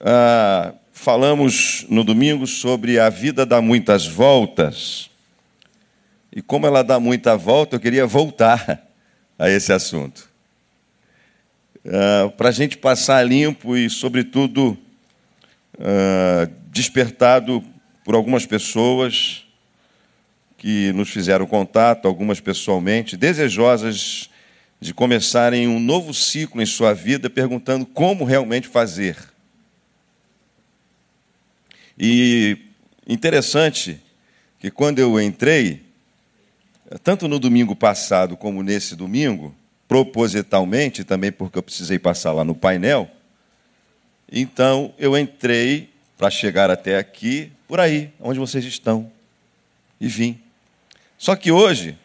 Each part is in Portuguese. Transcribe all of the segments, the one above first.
ah, falamos no domingo sobre a vida dá muitas voltas. E como ela dá muita volta, eu queria voltar a esse assunto. Ah, Para a gente passar limpo e, sobretudo, ah, despertado por algumas pessoas que nos fizeram contato, algumas pessoalmente, desejosas de começarem um novo ciclo em sua vida, perguntando como realmente fazer. E interessante que quando eu entrei, tanto no domingo passado como nesse domingo, propositalmente, também porque eu precisei passar lá no painel, então eu entrei para chegar até aqui, por aí, onde vocês estão, e vim. Só que hoje,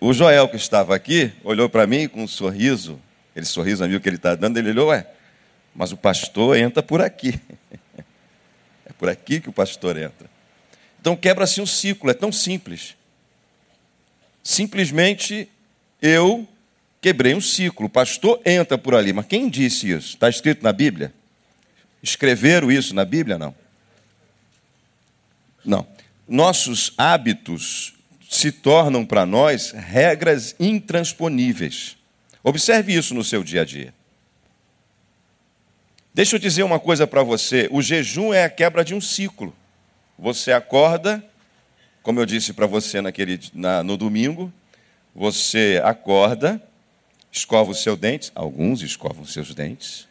o Joel que estava aqui, olhou para mim com um sorriso, aquele sorriso amigo que ele está dando, ele olhou, ué, mas o pastor entra por aqui. Por aqui que o pastor entra. Então quebra-se um ciclo, é tão simples. Simplesmente eu quebrei um ciclo. O pastor entra por ali. Mas quem disse isso? Está escrito na Bíblia? Escreveram isso na Bíblia? Não. Não. Nossos hábitos se tornam para nós regras intransponíveis. Observe isso no seu dia a dia. Deixa eu dizer uma coisa para você: o jejum é a quebra de um ciclo. Você acorda, como eu disse para você naquele, na, no domingo, você acorda, escova os seus dentes, alguns escovam seus dentes,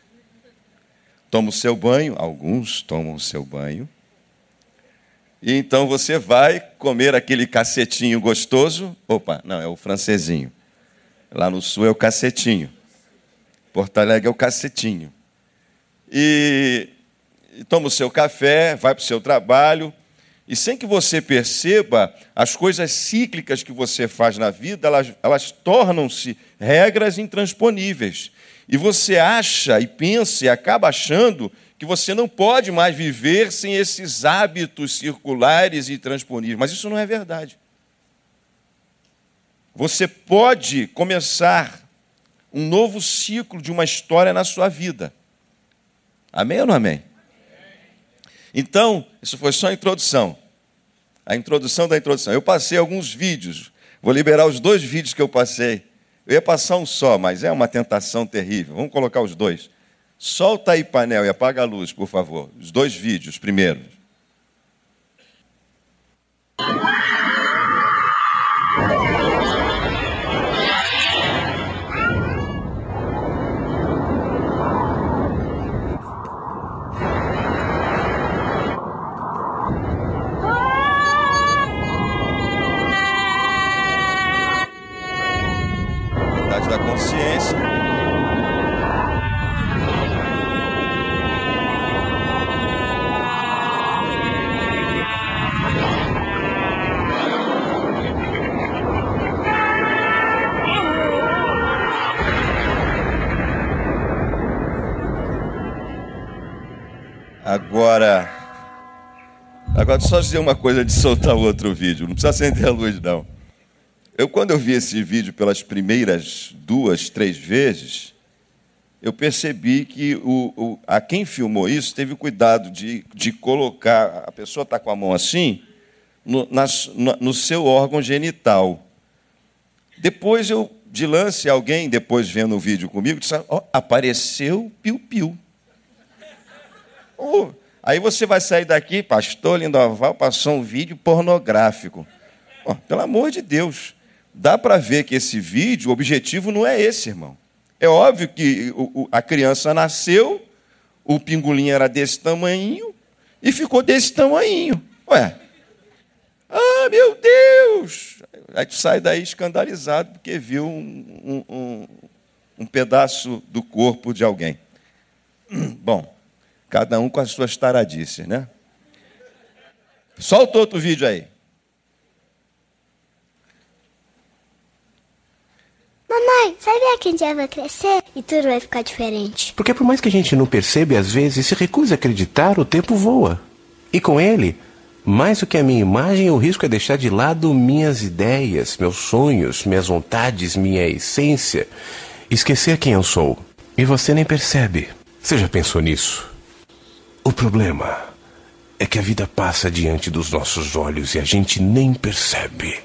toma o seu banho, alguns tomam o seu banho, e então você vai comer aquele cacetinho gostoso. Opa, não, é o francesinho. Lá no sul é o cacetinho. Porto Alegre é o cacetinho. E, toma o seu café, vai para o seu trabalho, e sem que você perceba, as coisas cíclicas que você faz na vida, elas, elas tornam-se regras intransponíveis. E você acha e pensa e acaba achando que você não pode mais viver sem esses hábitos circulares e transponíveis. Mas isso não é verdade. Você pode começar um novo ciclo de uma história na sua vida. Amém ou não amém? Então, isso foi só a introdução. A introdução da introdução. Eu passei alguns vídeos. Vou liberar os dois vídeos que eu passei. Eu ia passar um só, mas é uma tentação terrível. Vamos colocar os dois. Solta aí painel e apaga a luz, por favor. Os dois vídeos primeiro. Agora, agora só dizer uma coisa de soltar o outro vídeo. Não precisa acender a luz, não. Eu, quando eu vi esse vídeo pelas primeiras duas, três vezes, eu percebi que o, o, a quem filmou isso teve cuidado de, de colocar. A pessoa está com a mão assim, no, no seu órgão genital. Depois eu, de lance, alguém, depois vendo o vídeo comigo, disse: oh, apareceu piu-piu. Oh, aí você vai sair daqui, pastor Lindoval passou um vídeo pornográfico. Oh, pelo amor de Deus, dá para ver que esse vídeo, o objetivo não é esse, irmão. É óbvio que a criança nasceu, o pingolim era desse tamanho e ficou desse tamanho. Ué, ah, meu Deus! Aí tu sai daí escandalizado porque viu um, um, um, um pedaço do corpo de alguém. Bom, cada um com as suas taradices, né? Solta outro vídeo aí. Mamãe, sabia que um dia vai crescer e tudo vai ficar diferente? Porque por mais que a gente não perceba às vezes se recuse a acreditar, o tempo voa. E com ele, mais do que a minha imagem, o risco é deixar de lado minhas ideias, meus sonhos, minhas vontades, minha essência. Esquecer quem eu sou. E você nem percebe. Você já pensou nisso? O problema é que a vida passa diante dos nossos olhos e a gente nem percebe.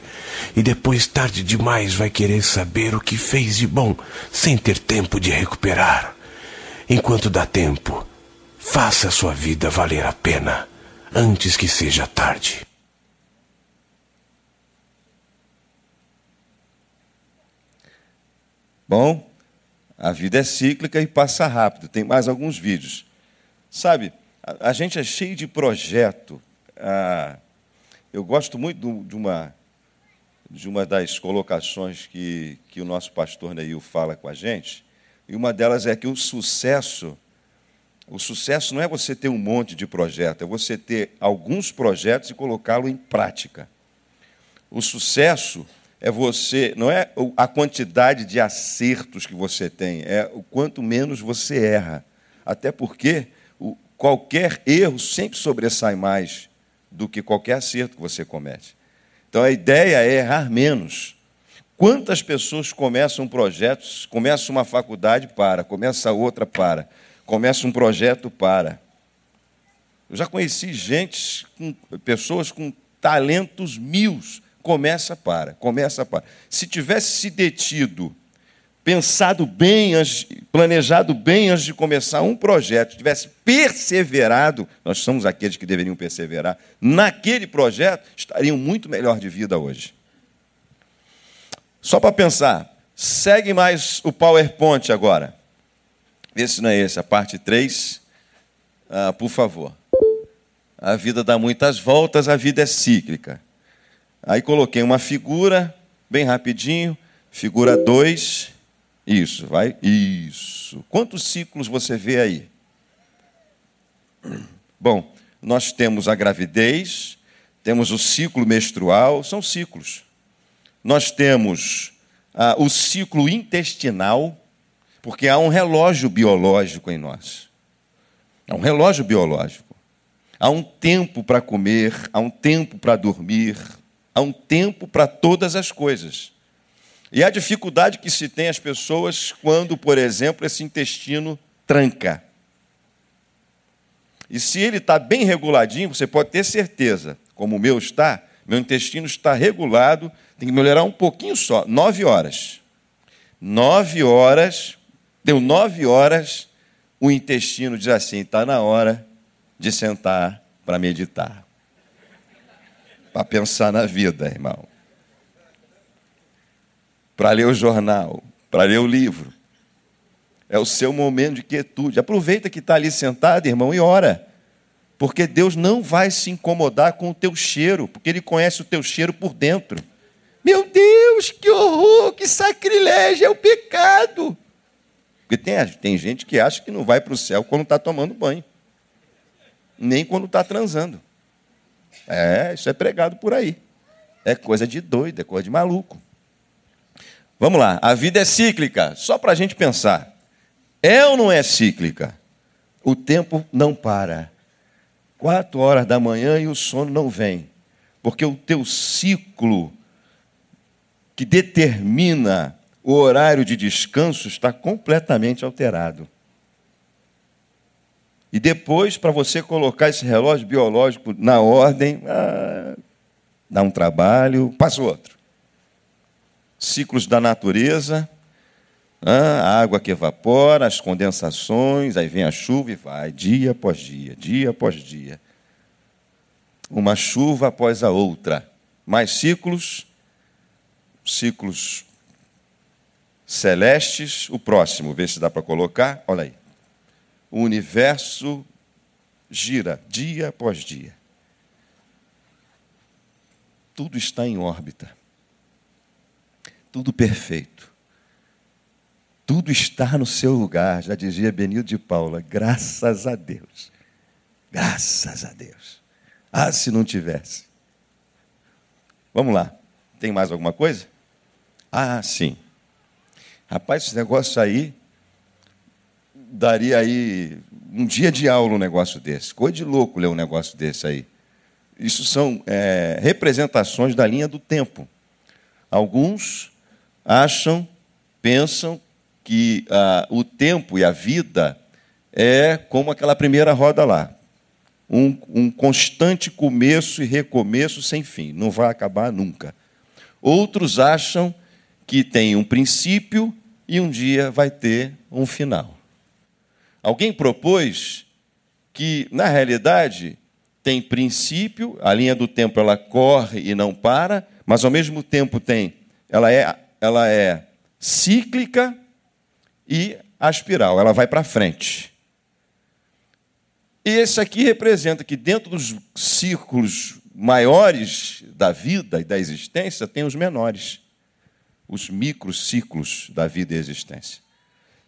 E depois, tarde demais, vai querer saber o que fez de bom, sem ter tempo de recuperar. Enquanto dá tempo, faça a sua vida valer a pena, antes que seja tarde. Bom, a vida é cíclica e passa rápido. Tem mais alguns vídeos. Sabe, a, gente é cheio de projeto. Ah, eu gosto muito de uma, de uma das colocações que, que o nosso pastor Neil fala com a gente. E uma delas é que o sucesso, o sucesso não é você ter um monte de projetos, é você ter alguns projetos e colocá-lo em prática. O sucesso é você, não é a quantidade de acertos que você tem, é o quanto menos você erra. Até porque qualquer erro sempre sobressai mais do que qualquer acerto que você comete. Então a ideia é errar menos. Quantas pessoas começam projetos, começa uma faculdade para, começa outra para, começa um projeto para. Eu já conheci gente, com, pessoas com talentos mil, começa para, começa para. Se tivesse se detido, pensado bem, planejado bem antes de começar um projeto, tivesse perseverado, nós somos aqueles que deveriam perseverar, naquele projeto, estariam muito melhor de vida hoje. Só para pensar, segue mais o PowerPoint agora. Vê se não é esse, a parte 3. Ah, por favor. A vida dá muitas voltas, a vida é cíclica. Aí coloquei uma figura, bem rapidinho, figura 2. Isso, vai. Isso. Quantos ciclos você vê aí? Bom, nós temos a gravidez, temos o ciclo menstrual, são ciclos. Nós temos ah, o ciclo intestinal, porque há um relógio biológico em nós. Há um relógio biológico. Há um tempo para comer, há um tempo para dormir, há um tempo para todas as coisas. E a dificuldade que se tem as pessoas quando, por exemplo, esse intestino tranca. E se ele está bem reguladinho, você pode ter certeza, como o meu está, meu intestino está regulado, tem que melhorar um pouquinho só, nove horas. Nove horas, deu nove horas, o intestino diz assim: está na hora de sentar para meditar para pensar na vida, irmão. Para ler o jornal, para ler o livro. É o seu momento de quietude. Aproveita que está ali sentado, irmão, e ora. Porque Deus não vai se incomodar com o teu cheiro, porque Ele conhece o teu cheiro por dentro. Meu Deus, que horror, que sacrilégio, é o pecado. Porque tem, tem gente que acha que não vai para o céu quando está tomando banho, nem quando está transando. É, isso é pregado por aí. É coisa de doido, é coisa de maluco. Vamos lá, a vida é cíclica, só para a gente pensar. É ou não é cíclica? O tempo não para. Quatro horas da manhã e o sono não vem. Porque o teu ciclo que determina o horário de descanso está completamente alterado. E depois, para você colocar esse relógio biológico na ordem, ah, dá um trabalho, passa outro. Ciclos da natureza, a água que evapora, as condensações, aí vem a chuva e vai, dia após dia, dia após dia. Uma chuva após a outra. Mais ciclos, ciclos celestes. O próximo, vê se dá para colocar. Olha aí o universo gira dia após dia. Tudo está em órbita. Tudo perfeito. Tudo está no seu lugar, já dizia Benildo de Paula. Graças a Deus. Graças a Deus. Ah, se não tivesse. Vamos lá. Tem mais alguma coisa? Ah, sim. Rapaz, esse negócio aí daria aí um dia de aula um negócio desse. Coisa de louco ler um negócio desse aí. Isso são é, representações da linha do tempo. Alguns acham, pensam que ah, o tempo e a vida é como aquela primeira roda lá. um, um constante começo e recomeço sem fim, não vai acabar nunca. Outros acham que tem um princípio e um dia vai ter um final. Alguém propôs que, na realidade, tem princípio, a linha do tempo ela corre e não para, mas ao mesmo tempo tem, ela é, ela é cíclica e a espiral, ela vai para frente. E esse aqui representa que dentro dos círculos maiores da vida e da existência tem os menores, os microciclos da vida e existência.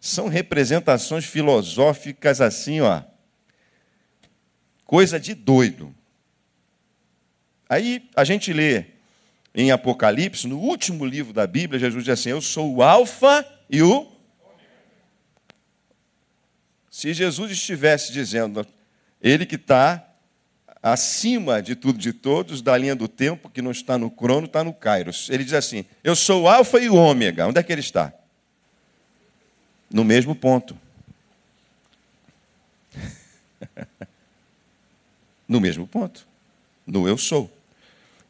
São representações filosóficas assim, ó, coisa de doido. Aí a gente lê em Apocalipse, no último livro da Bíblia, Jesus diz assim: Eu sou o Alfa e o. Se Jesus estivesse dizendo, ele que está acima de tudo de todos, da linha do tempo, que não está no crono, está no Kairos. Ele diz assim: Eu sou o Alfa e o Ômega. Onde é que ele está? No mesmo ponto. no mesmo ponto. No eu sou.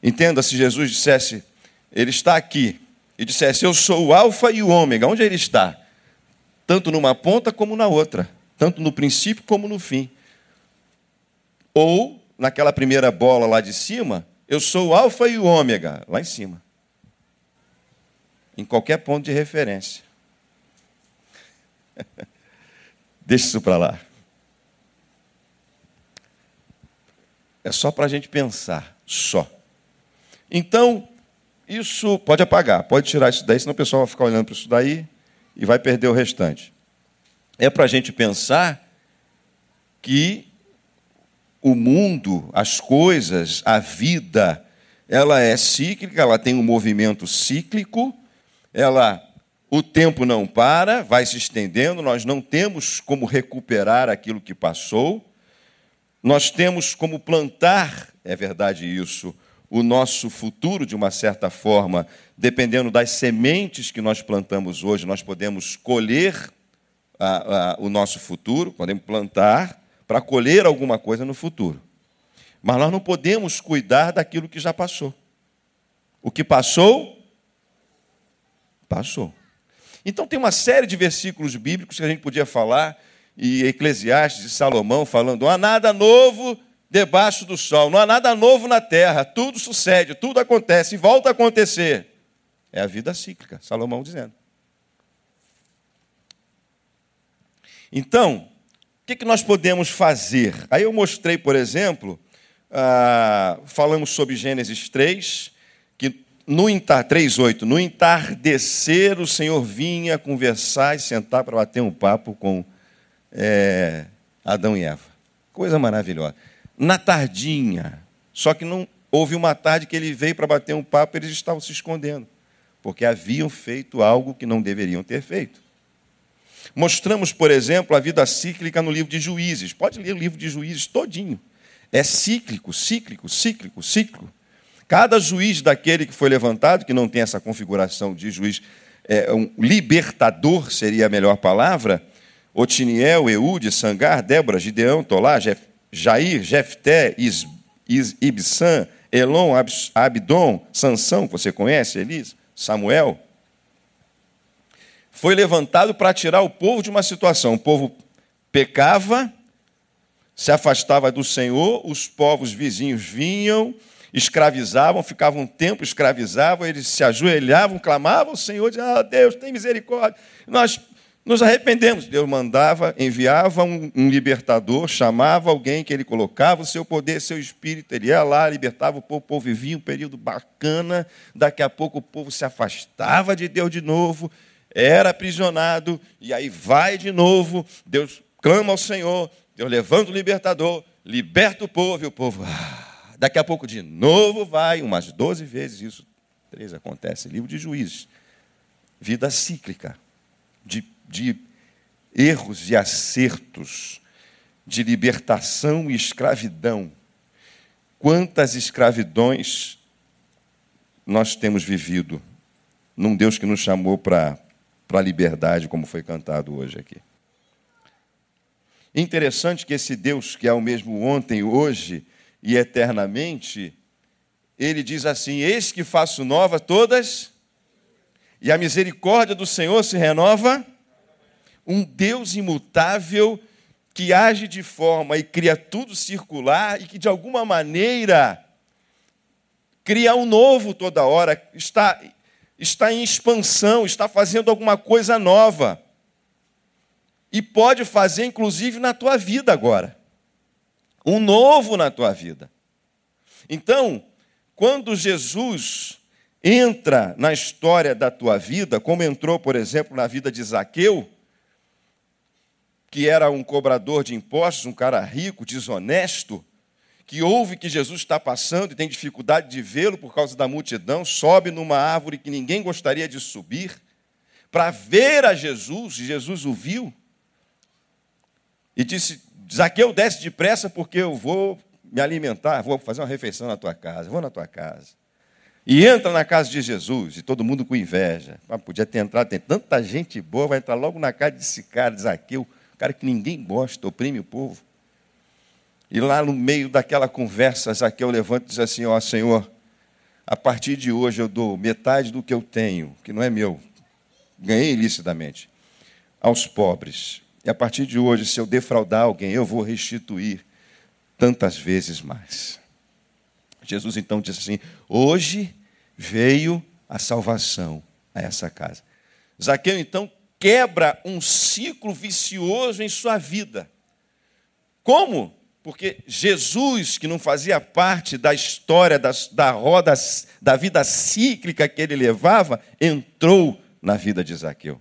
Entenda se Jesus dissesse, ele está aqui, e dissesse, eu sou o Alfa e o Ômega. Onde ele está? Tanto numa ponta como na outra. Tanto no princípio como no fim. Ou, naquela primeira bola lá de cima, eu sou o Alfa e o Ômega, lá em cima. Em qualquer ponto de referência. Deixa isso para lá. É só para a gente pensar, só. Então, isso pode apagar, pode tirar isso daí, senão o pessoal vai ficar olhando para isso daí e vai perder o restante. É para a gente pensar que o mundo, as coisas, a vida, ela é cíclica, ela tem um movimento cíclico, ela o tempo não para, vai se estendendo, nós não temos como recuperar aquilo que passou. Nós temos como plantar, é verdade isso, o nosso futuro de uma certa forma, dependendo das sementes que nós plantamos hoje, nós podemos colher a, a, o nosso futuro, podemos plantar para colher alguma coisa no futuro. Mas nós não podemos cuidar daquilo que já passou. O que passou, passou. Então tem uma série de versículos bíblicos que a gente podia falar e Eclesiastes e Salomão falando: não há nada novo debaixo do sol, não há nada novo na terra, tudo sucede, tudo acontece e volta a acontecer. É a vida cíclica, Salomão dizendo. Então, o que, nós podemos fazer? Aí eu mostrei, por exemplo, ah, falamos sobre Gênesis 3, que no 3,8, no entardecer o Senhor vinha conversar e sentar para bater um papo com é, Adão e Eva. Coisa maravilhosa. Na tardinha, só que não houve uma tarde que ele veio para bater um papo, eles estavam se escondendo, porque haviam feito algo que não deveriam ter feito. Mostramos, por exemplo, a vida cíclica no livro de Juízes. Pode ler o livro de Juízes todinho. É cíclico, cíclico, cíclico, cíclico. Cada juiz daquele que foi levantado, que não tem essa configuração de juiz, é um libertador seria a melhor palavra, Otiniel, Eude, Sangar, Débora, Gideão, Tolá, Jef, Jair, Jefté, Is, Is, Ibsan, Elon, Abdon, Sansão, que você conhece, Elis, Samuel, foi levantado para tirar o povo de uma situação. O povo pecava, se afastava do Senhor, os povos vizinhos vinham, escravizavam, ficavam um tempo, escravizavam, eles se ajoelhavam, clamavam, o Senhor dizia, ah, Deus, tem misericórdia. Nós nos arrependemos. Deus mandava, enviava um, um, libertador, chamava alguém que ele colocava o seu poder, seu espírito, ele ia lá, libertava o povo, o povo vivia um período bacana, daqui a pouco o povo se afastava de Deus de novo, era aprisionado, e aí vai de novo, Deus clama ao Senhor, Deus levanta o libertador, liberta o povo, e o povo, ah, daqui a pouco de novo vai, umas 12 vezes isso, três acontece, livro de juízes, vida cíclica, de de erros e acertos, de libertação e escravidão. Quantas escravidões nós temos vivido num Deus que nos chamou para a liberdade, como foi cantado hoje aqui. Interessante que esse Deus, que é o mesmo ontem, hoje e eternamente, ele diz assim: Eis que faço nova todas, e a misericórdia do Senhor se renova. Um Deus imutável que age de forma e cria tudo circular e que de alguma maneira cria um novo toda hora, está, está em expansão, está fazendo alguma coisa nova. E pode fazer, inclusive, na tua vida agora. Um novo na tua vida. Então, quando Jesus entra na história da tua vida, como entrou, por exemplo, na vida de Zaqueu, que era um cobrador de impostos, um cara rico, desonesto, que ouve que Jesus está passando e tem dificuldade de vê-lo por causa da multidão, sobe numa árvore que ninguém gostaria de subir, para ver a Jesus, e Jesus o viu, e disse: Zaqueu, desce depressa, porque eu vou me alimentar, vou fazer uma refeição na tua casa, vou na tua casa. E entra na casa de Jesus, e todo mundo com inveja. Ah, podia ter entrado, tem tanta gente boa, vai entrar logo na casa desse cara, de Zaqueu, cara que ninguém gosta, oprime o povo. E lá no meio daquela conversa, Zaqueu levanta e diz assim: Ó Senhor, a partir de hoje eu dou metade do que eu tenho, que não é meu, ganhei ilicitamente, aos pobres. E a partir de hoje, se eu defraudar alguém, eu vou restituir tantas vezes mais. Jesus então disse assim: Hoje veio a salvação a essa casa. Zaqueu então quebra um ciclo vicioso em sua vida. Como? Porque Jesus, que não fazia parte da história da, da roda da vida cíclica que ele levava, entrou na vida de Zaqueu.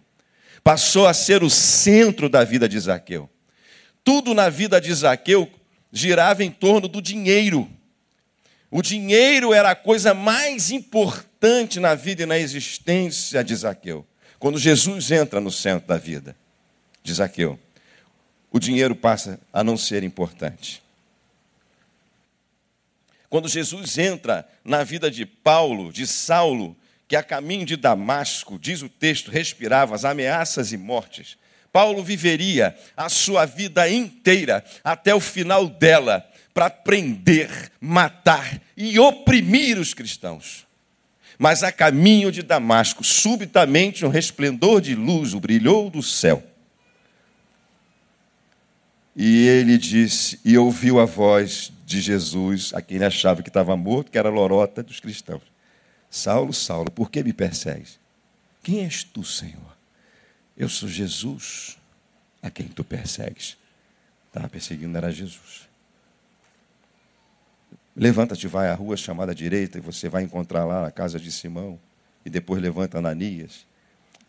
Passou a ser o centro da vida de Zaqueu. Tudo na vida de Zaqueu girava em torno do dinheiro. O dinheiro era a coisa mais importante na vida e na existência de Zaqueu. Quando Jesus entra no centro da vida de Zaqueu, o dinheiro passa a não ser importante. Quando Jesus entra na vida de Paulo, de Saulo, que a caminho de Damasco, diz o texto, respirava as ameaças e mortes, Paulo viveria a sua vida inteira, até o final dela, para prender, matar e oprimir os cristãos. Mas a caminho de Damasco, subitamente um resplendor de luz o brilhou do céu. E ele disse, e ouviu a voz de Jesus, a quem ele achava que estava morto, que era a lorota dos cristãos. Saulo, Saulo, por que me persegues? Quem és tu, Senhor? Eu sou Jesus a quem tu persegues. Estava perseguindo era Jesus. Levanta-te, vai à rua chamada direita, e você vai encontrar lá a casa de Simão. E depois levanta Ananias.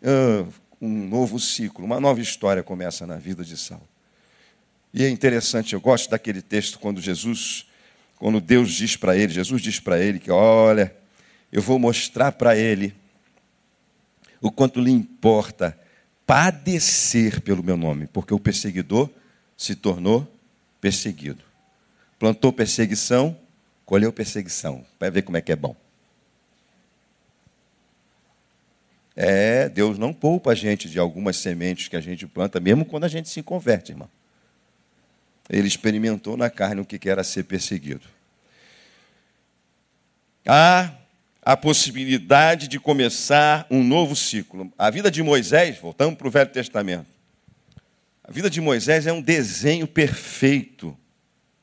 Ah, um novo ciclo, uma nova história começa na vida de Saulo. E é interessante, eu gosto daquele texto quando Jesus, quando Deus diz para ele, Jesus diz para ele que, olha, eu vou mostrar para ele o quanto lhe importa padecer pelo meu nome, porque o perseguidor se tornou perseguido. Plantou perseguição, colheu perseguição. Vai ver como é que é bom. É, Deus não poupa a gente de algumas sementes que a gente planta, mesmo quando a gente se converte, irmão. Ele experimentou na carne o que era ser perseguido. Ah, a possibilidade de começar um novo ciclo. A vida de Moisés, voltamos para o Velho Testamento. A vida de Moisés é um desenho perfeito,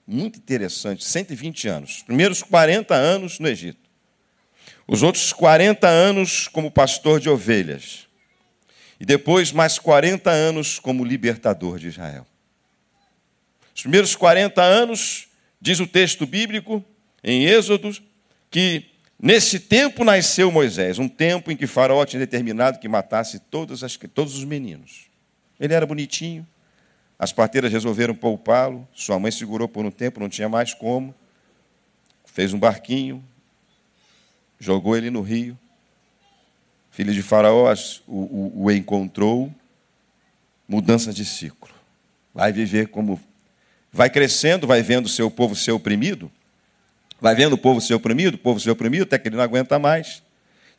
muito interessante, 120 anos. Os primeiros 40 anos no Egito. Os outros 40 anos como pastor de ovelhas. E depois mais 40 anos como libertador de Israel. Os primeiros 40 anos, diz o texto bíblico, em Êxodo, que Nesse tempo nasceu Moisés, um tempo em que Faraó tinha determinado que matasse todos, as, todos os meninos. Ele era bonitinho, as parteiras resolveram poupá-lo, sua mãe segurou por um tempo, não tinha mais como, fez um barquinho, jogou ele no rio. Filho de Faraó o, o, o encontrou, mudança de ciclo. Vai viver como. Vai crescendo, vai vendo seu povo ser oprimido Vai vendo o povo ser oprimido, o povo ser oprimido, até que ele não aguenta mais.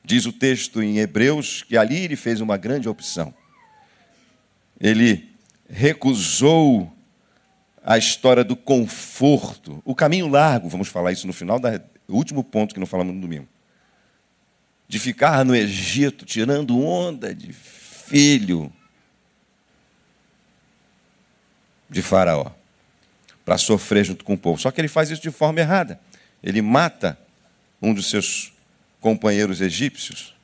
Diz o texto em Hebreus que ali ele fez uma grande opção. Ele recusou a história do conforto, o caminho largo, vamos falar isso no final, da, último ponto que não falamos no domingo. De ficar no Egito tirando onda de filho de Faraó, para sofrer junto com o povo. Só que ele faz isso de forma errada. Ele mata um dos seus companheiros egípcios.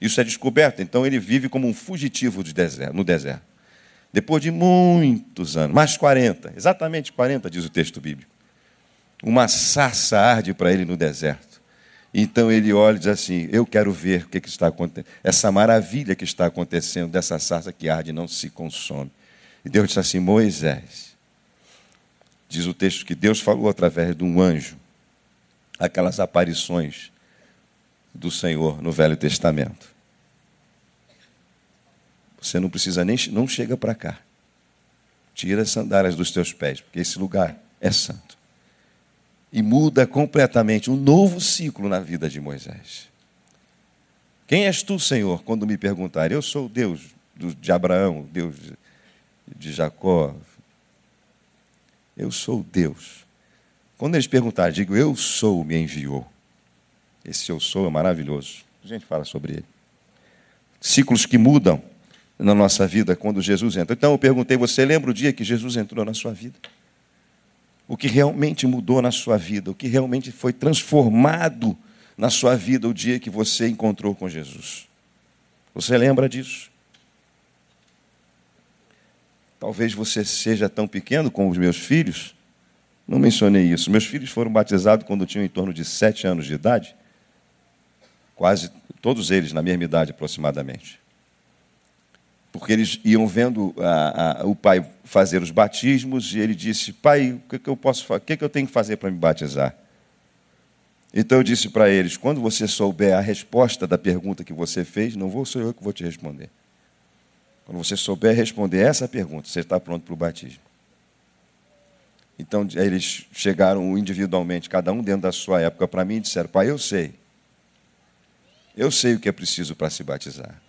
Isso é descoberto, então ele vive como um fugitivo no deserto. Depois de muitos anos, mais 40, exatamente 40, diz o texto bíblico, uma sarça arde para ele no deserto. Então ele olha e diz assim: Eu quero ver o que, está acontecendo, essa maravilha que está acontecendo dessa sarça que arde e não se consome. E Deus disse assim: Moisés, diz o texto que Deus falou através de um anjo, aquelas aparições do Senhor no Velho Testamento. Você não precisa nem não chega para cá. Tira as sandálias dos teus pés, porque esse lugar é santo. E muda completamente um novo ciclo na vida de Moisés. Quem és tu, Senhor, quando me perguntar? Eu sou o Deus de Abraão, Deus de Jacó. Eu sou Deus. Quando eles perguntarem, digo, eu sou, me enviou. Esse eu sou é maravilhoso. A gente fala sobre ele. Ciclos que mudam na nossa vida quando Jesus entra. Então eu perguntei: você lembra o dia que Jesus entrou na sua vida? O que realmente mudou na sua vida? O que realmente foi transformado na sua vida o dia que você encontrou com Jesus? Você lembra disso? Talvez você seja tão pequeno como os meus filhos. Não mencionei isso. Meus filhos foram batizados quando tinham em torno de sete anos de idade. Quase todos eles na mesma idade aproximadamente porque eles iam vendo a, a, o pai fazer os batismos e ele disse: Pai, o que, que eu posso, o que, que eu tenho que fazer para me batizar? Então eu disse para eles: quando você souber a resposta da pergunta que você fez, não vou ser eu que vou te responder. Quando você souber responder essa pergunta, você está pronto para o batismo. Então eles chegaram individualmente, cada um dentro da sua época, para mim e disseram: Pai, eu sei. Eu sei o que é preciso para se batizar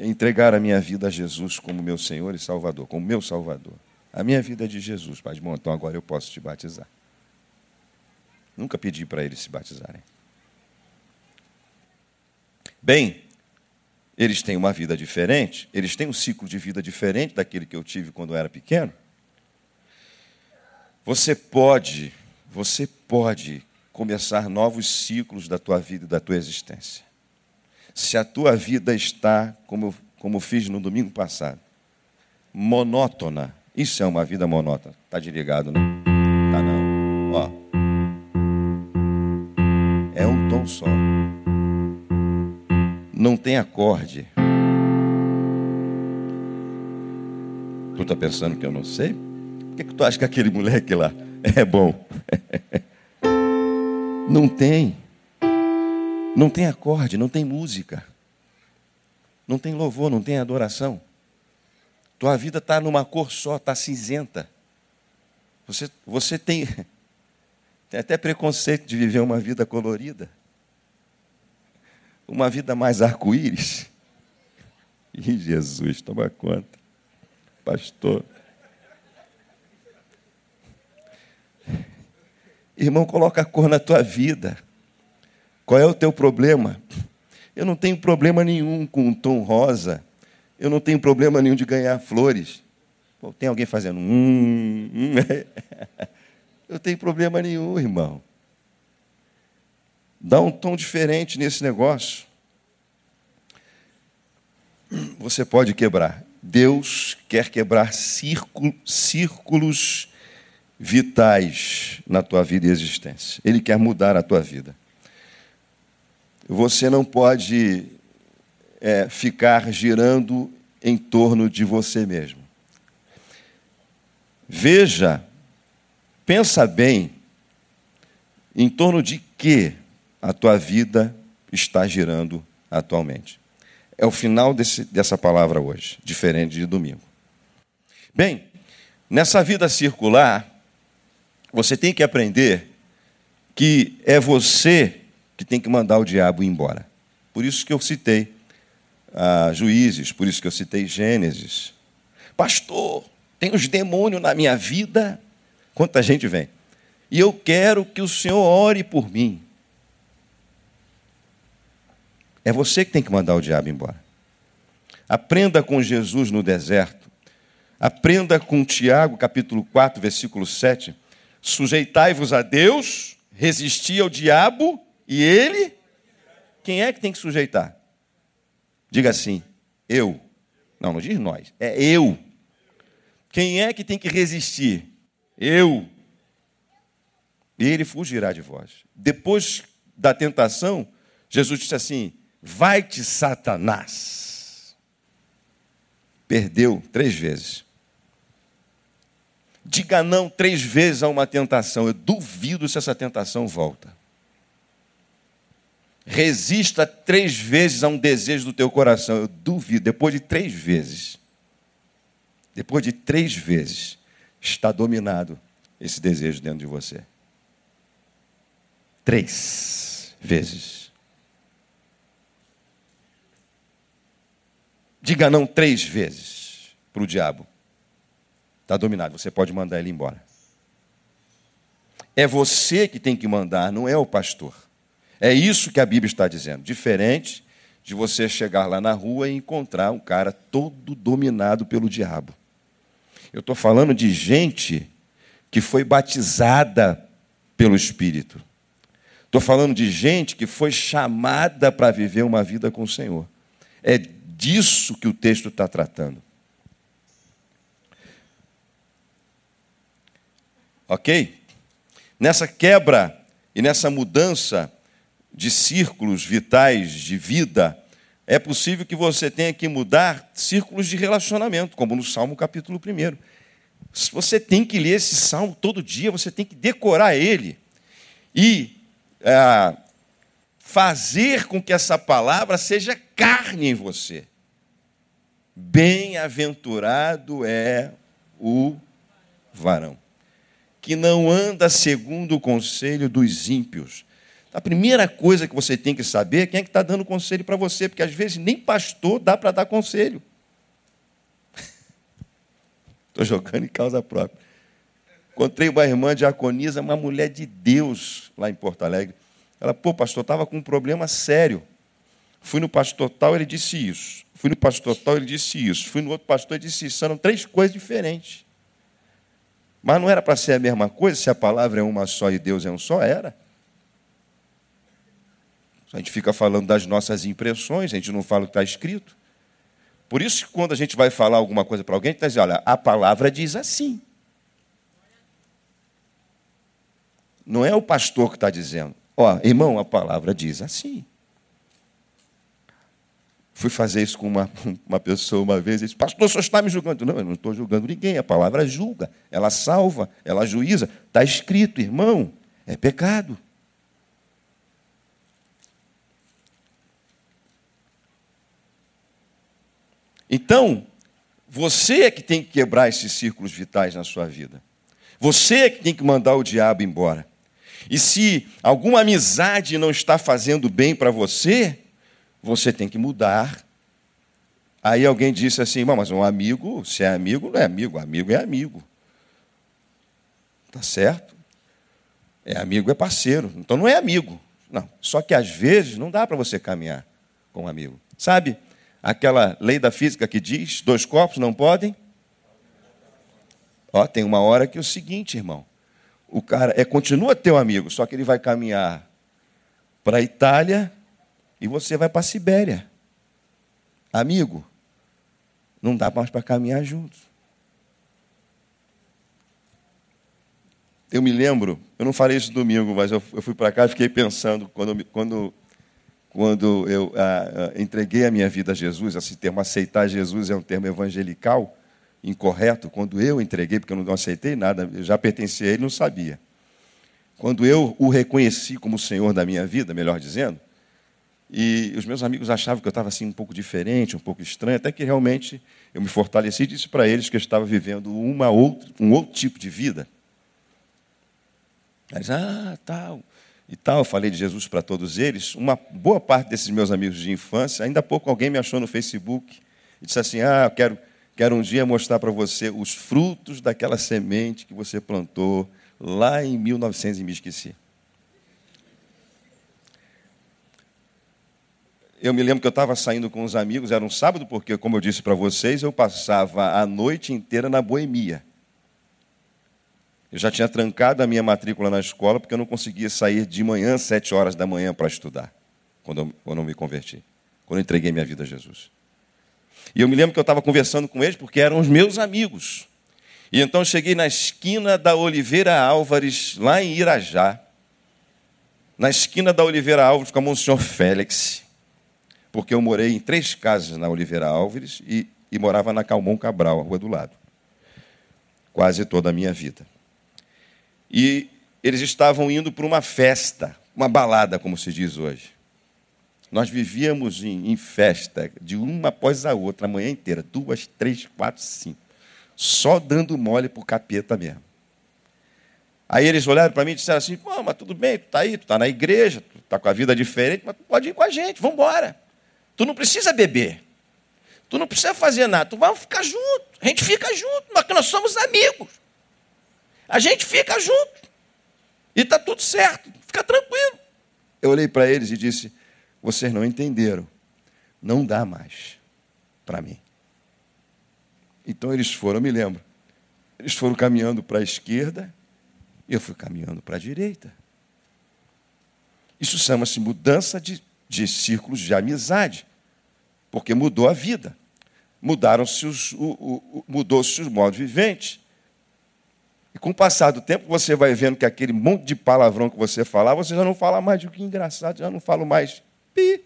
entregar a minha vida a Jesus como meu Senhor e Salvador, como meu Salvador. A minha vida é de Jesus, Pai. Bom, então agora eu posso te batizar. Nunca pedi para eles se batizarem. Bem, eles têm uma vida diferente, eles têm um ciclo de vida diferente daquele que eu tive quando eu era pequeno. Você pode, você pode começar novos ciclos da tua vida e da tua existência se a tua vida está, como, como fiz no domingo passado, monótona, isso é uma vida monótona. Está desligado, não? Tá não. Ó. É um tom só. Não tem acorde. Tu está pensando que eu não sei? Por que, que tu acha que aquele moleque lá é bom? não tem. Não tem acorde, não tem música. Não tem louvor, não tem adoração. Tua vida está numa cor só, está cinzenta. Você, você tem, tem até preconceito de viver uma vida colorida. Uma vida mais arco-íris. E Jesus, toma conta. Pastor. Irmão, coloca a cor na tua vida. Qual é o teu problema? Eu não tenho problema nenhum com um tom rosa. Eu não tenho problema nenhum de ganhar flores. Pô, tem alguém fazendo hum, hum. Eu tenho problema nenhum, irmão. Dá um tom diferente nesse negócio. Você pode quebrar. Deus quer quebrar círculos vitais na tua vida e existência. Ele quer mudar a tua vida. Você não pode é, ficar girando em torno de você mesmo. Veja, pensa bem em torno de que a tua vida está girando atualmente. É o final desse, dessa palavra hoje, diferente de domingo. Bem, nessa vida circular, você tem que aprender que é você que tem que mandar o diabo embora. Por isso que eu citei ah, Juízes, por isso que eu citei Gênesis. Pastor, tem os demônios na minha vida. Quanta gente vem. E eu quero que o Senhor ore por mim. É você que tem que mandar o diabo embora. Aprenda com Jesus no deserto. Aprenda com Tiago, capítulo 4, versículo 7. Sujeitai-vos a Deus, resisti ao diabo, e ele. Quem é que tem que sujeitar? Diga assim, eu. Não, não diz nós, é eu. Quem é que tem que resistir? Eu. E ele fugirá de vós. Depois da tentação, Jesus disse assim: Vai-te, Satanás. Perdeu três vezes. Diga não três vezes a uma tentação. Eu duvido se essa tentação volta. Resista três vezes a um desejo do teu coração. Eu duvido. Depois de três vezes, depois de três vezes, está dominado esse desejo dentro de você. Três vezes. Diga não três vezes para o diabo. Está dominado, você pode mandar ele embora. É você que tem que mandar, não é o pastor. É isso que a Bíblia está dizendo. Diferente de você chegar lá na rua e encontrar um cara todo dominado pelo diabo. Eu estou falando de gente que foi batizada pelo Espírito. Estou falando de gente que foi chamada para viver uma vida com o Senhor. É disso que o texto está tratando. Ok? Nessa quebra e nessa mudança de círculos vitais de vida, é possível que você tenha que mudar círculos de relacionamento, como no Salmo capítulo 1. Você tem que ler esse salmo todo dia, você tem que decorar ele e é, fazer com que essa palavra seja carne em você. Bem-aventurado é o varão, que não anda segundo o conselho dos ímpios, a primeira coisa que você tem que saber é quem é que está dando conselho para você, porque às vezes nem pastor dá para dar conselho. Estou jogando em causa própria. Encontrei uma irmã diaconisa, uma mulher de Deus lá em Porto Alegre. Ela, pô, pastor, estava com um problema sério. Fui no pastor tal, ele disse isso. Fui no pastor tal, ele disse isso. Fui no outro pastor, ele disse isso. Eram três coisas diferentes. Mas não era para ser a mesma coisa, se a palavra é uma só e Deus é um só? Era. A gente fica falando das nossas impressões, a gente não fala o que está escrito. Por isso que quando a gente vai falar alguma coisa para alguém, a gente está dizendo, olha, a palavra diz assim. Não é o pastor que está dizendo. Ó, irmão, a palavra diz assim. Fui fazer isso com uma, uma pessoa uma vez, e disse, pastor, o senhor está me julgando. Não, eu não estou julgando ninguém, a palavra julga, ela salva, ela juíza. Está escrito, irmão, é pecado. Então, você é que tem que quebrar esses círculos vitais na sua vida. Você é que tem que mandar o diabo embora. E se alguma amizade não está fazendo bem para você, você tem que mudar. Aí alguém disse assim: mas um amigo, se é amigo, não é amigo, amigo é amigo. Tá certo? É amigo, é parceiro. Então não é amigo. Não. Só que às vezes não dá para você caminhar com um amigo. Sabe? Aquela lei da física que diz: dois corpos não podem? Ó, tem uma hora que é o seguinte, irmão. O cara é continua teu amigo, só que ele vai caminhar para a Itália e você vai para a Sibéria. Amigo, não dá mais para caminhar juntos. Eu me lembro, eu não falei isso domingo, mas eu, eu fui para cá e fiquei pensando, quando, quando quando eu ah, ah, entreguei a minha vida a Jesus, esse termo aceitar Jesus é um termo evangelical, incorreto. Quando eu entreguei, porque eu não aceitei nada, eu já pertencia a Ele, não sabia. Quando eu o reconheci como Senhor da minha vida, melhor dizendo, e os meus amigos achavam que eu estava assim um pouco diferente, um pouco estranho, até que realmente eu me fortaleci e disse para eles que eu estava vivendo uma outra, um outro tipo de vida. Eles, ah, tal e tal, eu falei de Jesus para todos eles. Uma boa parte desses meus amigos de infância, ainda há pouco alguém me achou no Facebook e disse assim: Ah, eu quero, Quero um dia mostrar para você os frutos daquela semente que você plantou lá em 1900 e me esqueci. Eu me lembro que eu estava saindo com os amigos, era um sábado, porque, como eu disse para vocês, eu passava a noite inteira na boemia. Eu já tinha trancado a minha matrícula na escola, porque eu não conseguia sair de manhã, sete horas da manhã, para estudar, quando eu, quando eu me converti, quando eu entreguei minha vida a Jesus. E eu me lembro que eu estava conversando com eles, porque eram os meus amigos. E então eu cheguei na esquina da Oliveira Álvares, lá em Irajá, na esquina da Oliveira Álvares com a Monsenhor Félix porque eu morei em três casas na Oliveira Álvares e, e morava na Calmon Cabral, a rua do lado, quase toda a minha vida. E eles estavam indo para uma festa, uma balada, como se diz hoje. Nós vivíamos em, em, festa, de uma após a outra, a manhã inteira, duas, três, quatro, cinco, só dando mole para o capeta mesmo. Aí eles olharam para mim e disseram assim: Pô, mas tudo bem, tu está aí, tu está na igreja, tu está com a vida diferente, mas tu pode ir com a gente, vamos embora. Tu não precisa beber. Tu não precisa fazer nada. Tu vai ficar junto. A gente fica junto, porque nós somos amigos. A gente fica junto. E está tudo certo. Fica tranquilo. Eu olhei para eles e disse: Vocês não entenderam. Não dá mais para mim. Então eles foram, me lembro. Eles foram caminhando para a esquerda eu fui caminhando para a direita. Isso chama-se mudança de, de círculos de amizade porque mudou a vida. Mudaram-se os, mudou-se os modos viventes. E com o passar do tempo, você vai vendo que aquele monte de palavrão que você falava, você já não fala mais de que engraçado, já não falo mais pi,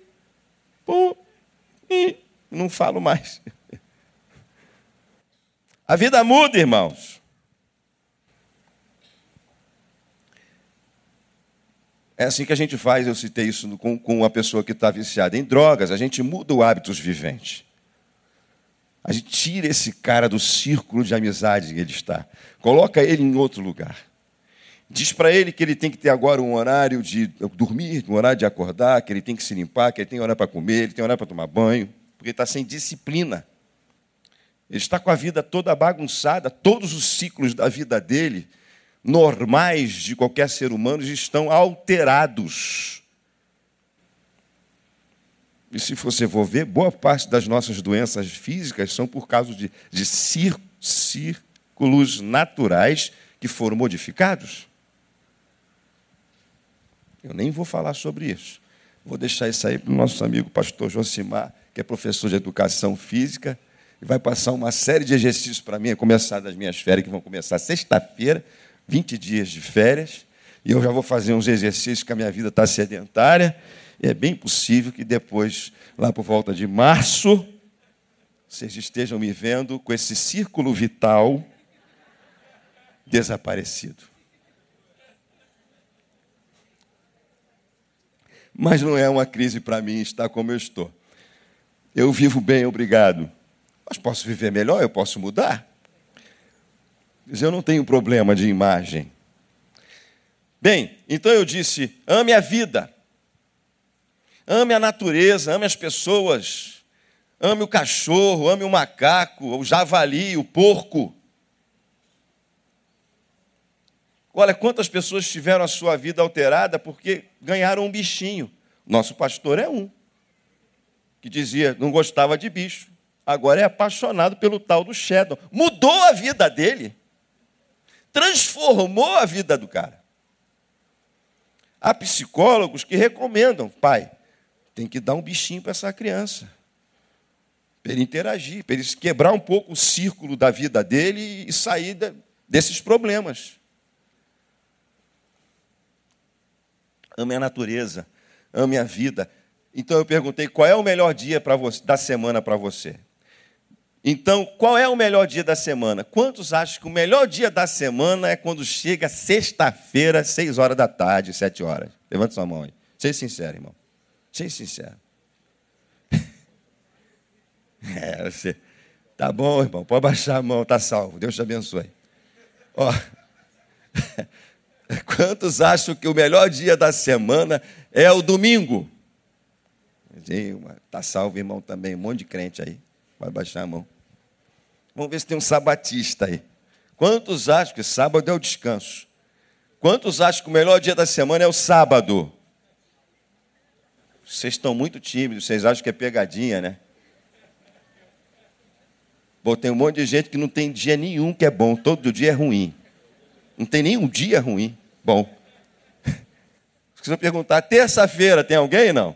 pu, pi, não falo mais. A vida muda, irmãos. É assim que a gente faz, eu citei isso com, com uma pessoa que está viciada em drogas, a gente muda o hábitos viventes. A gente tira esse cara do círculo de amizade que ele está, coloca ele em outro lugar. Diz para ele que ele tem que ter agora um horário de dormir, um horário de acordar, que ele tem que se limpar, que ele tem hora para comer, ele tem hora para tomar banho, porque ele está sem disciplina. Ele está com a vida toda bagunçada, todos os ciclos da vida dele normais de qualquer ser humano estão alterados. E se você for ver, boa parte das nossas doenças físicas são por causa de, de círculos naturais que foram modificados. Eu nem vou falar sobre isso. Vou deixar isso aí para o nosso amigo pastor Josimar, que é professor de educação física, e vai passar uma série de exercícios para mim, a começar das minhas férias, que vão começar sexta-feira, 20 dias de férias, e eu já vou fazer uns exercícios que a minha vida está sedentária. É bem possível que depois, lá por volta de março, vocês estejam me vendo com esse círculo vital desaparecido. Mas não é uma crise para mim estar como eu estou. Eu vivo bem, obrigado. Mas posso viver melhor? Eu posso mudar? Diz, eu não tenho problema de imagem. Bem, então eu disse: ame a vida, ame a natureza, ame as pessoas, ame o cachorro, ame o macaco, o javali, o porco. Olha quantas pessoas tiveram a sua vida alterada porque ganharam um bichinho. Nosso pastor é um, que dizia, não gostava de bicho, agora é apaixonado pelo tal do Shadow. Mudou a vida dele transformou a vida do cara. Há psicólogos que recomendam, pai, tem que dar um bichinho para essa criança. Para ele interagir, para ele quebrar um pouco o círculo da vida dele e sair desses problemas. Ame a natureza, ame a vida. Então eu perguntei qual é o melhor dia você, da semana para você. Então, qual é o melhor dia da semana? Quantos acham que o melhor dia da semana é quando chega sexta-feira, seis horas da tarde, sete horas? Levanta sua mão aí. Seja sincero, irmão. Seja sincero. É, você. Tá bom, irmão. Pode baixar a mão, tá salvo. Deus te abençoe. Ó. Quantos acham que o melhor dia da semana é o domingo? Tá salvo, irmão, também. Um monte de crente aí. Pode baixar a mão. Vamos ver se tem um sabatista aí. Quantos acham que sábado é o descanso? Quantos acham que o melhor dia da semana é o sábado? Vocês estão muito tímidos, vocês acham que é pegadinha, né? Bom, tem um monte de gente que não tem dia nenhum que é bom, todo dia é ruim. Não tem nenhum dia ruim. Bom. Se eu perguntar, terça-feira tem alguém não?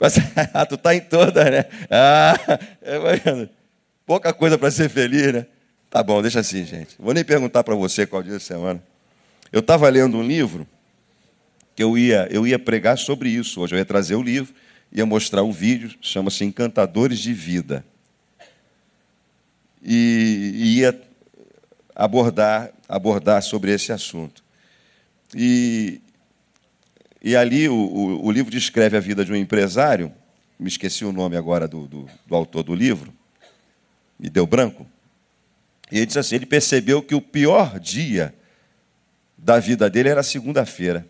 Ah, tu está em toda, né? Ah, é, pouca coisa para ser feliz, né? Tá bom, deixa assim, gente. Vou nem perguntar para você qual dia da semana. Eu estava lendo um livro que eu ia, eu ia pregar sobre isso hoje. Eu ia trazer o livro, ia mostrar o vídeo, chama-se Encantadores de Vida. E, ia abordar, abordar sobre esse assunto. E, e ali o, o, o, livro descreve a vida de um empresário, me esqueci o nome agora do, do, do autor do livro, me deu branco. E ele disse assim: ele percebeu que o pior dia da vida dele era segunda-feira.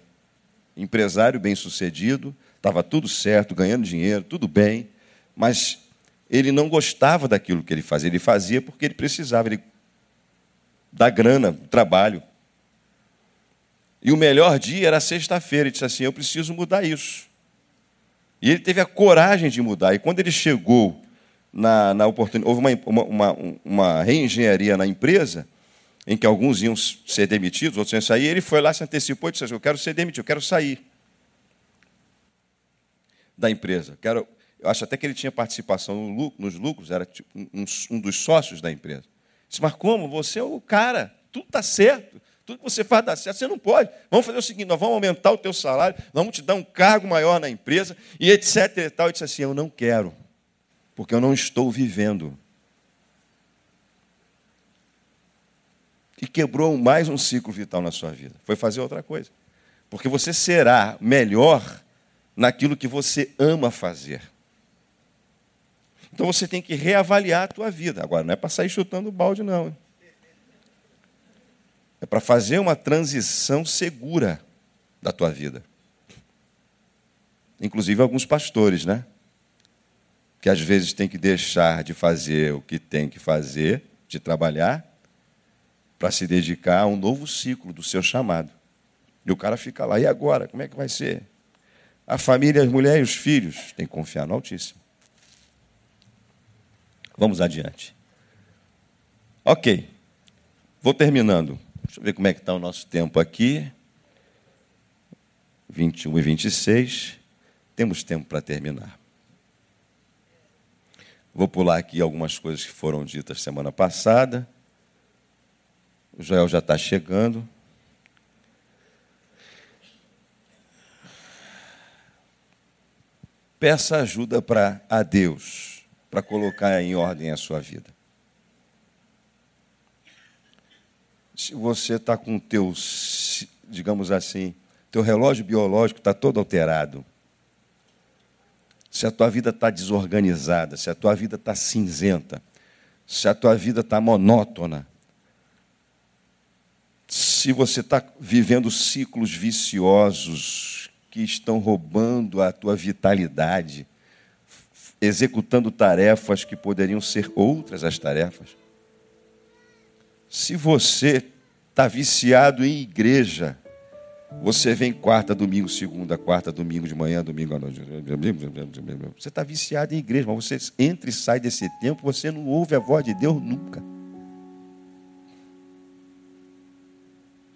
Empresário bem-sucedido, estava tudo certo, ganhando dinheiro, tudo bem, mas ele não gostava daquilo que ele fazia. Ele fazia porque ele precisava ele, da grana, do trabalho. E o melhor dia era sexta-feira. Ele disse assim: Eu preciso mudar isso. E ele teve a coragem de mudar. E quando ele chegou na, na oportunidade, houve uma, uma, uma reengenharia na empresa, em que alguns iam ser demitidos, outros iam sair. Ele foi lá, se antecipou e disse assim: Eu quero ser demitido, eu quero sair da empresa. Quero, eu acho até que ele tinha participação nos lucros, era um, dos sócios da empresa. Disse, mas como? Você é o cara, tudo está certo. Tudo que você faz dá certo, você não pode. Vamos fazer o seguinte: nós vamos aumentar o teu salário, vamos te dar um cargo maior na empresa, e etc. E tal. E disse assim: Eu não quero, porque eu não estou vivendo. E quebrou mais um ciclo vital na sua vida. Foi fazer outra coisa. Porque você será melhor naquilo que você ama fazer. Então você tem que reavaliar a tua vida. Agora, não é para sair chutando o balde, não. É para fazer uma transição segura da tua vida. Inclusive alguns pastores, né? Que às vezes tem que deixar de fazer o que tem que fazer, de trabalhar, para se dedicar a um novo ciclo do seu chamado. E o cara fica lá, e agora? Como é que vai ser? A família, as mulheres e os filhos, tem que confiar no Altíssimo. Vamos adiante. Ok. Vou terminando. Deixa eu ver como é que está o nosso tempo aqui. 21 e 26. Temos tempo para terminar. Vou pular aqui algumas coisas que foram ditas semana passada. O Joel já está chegando. Peça ajuda para a Deus para colocar em ordem a sua vida. se você está com o teu, digamos assim, teu relógio biológico está todo alterado, se a tua vida está desorganizada, se a tua vida está cinzenta, se a tua vida está monótona, se você está vivendo ciclos viciosos que estão roubando a tua vitalidade, executando tarefas que poderiam ser outras as tarefas, se você está viciado em igreja, você vem quarta, domingo, segunda, quarta, domingo de manhã, domingo à noite. Você está viciado em igreja, mas você entra e sai desse tempo, você não ouve a voz de Deus nunca.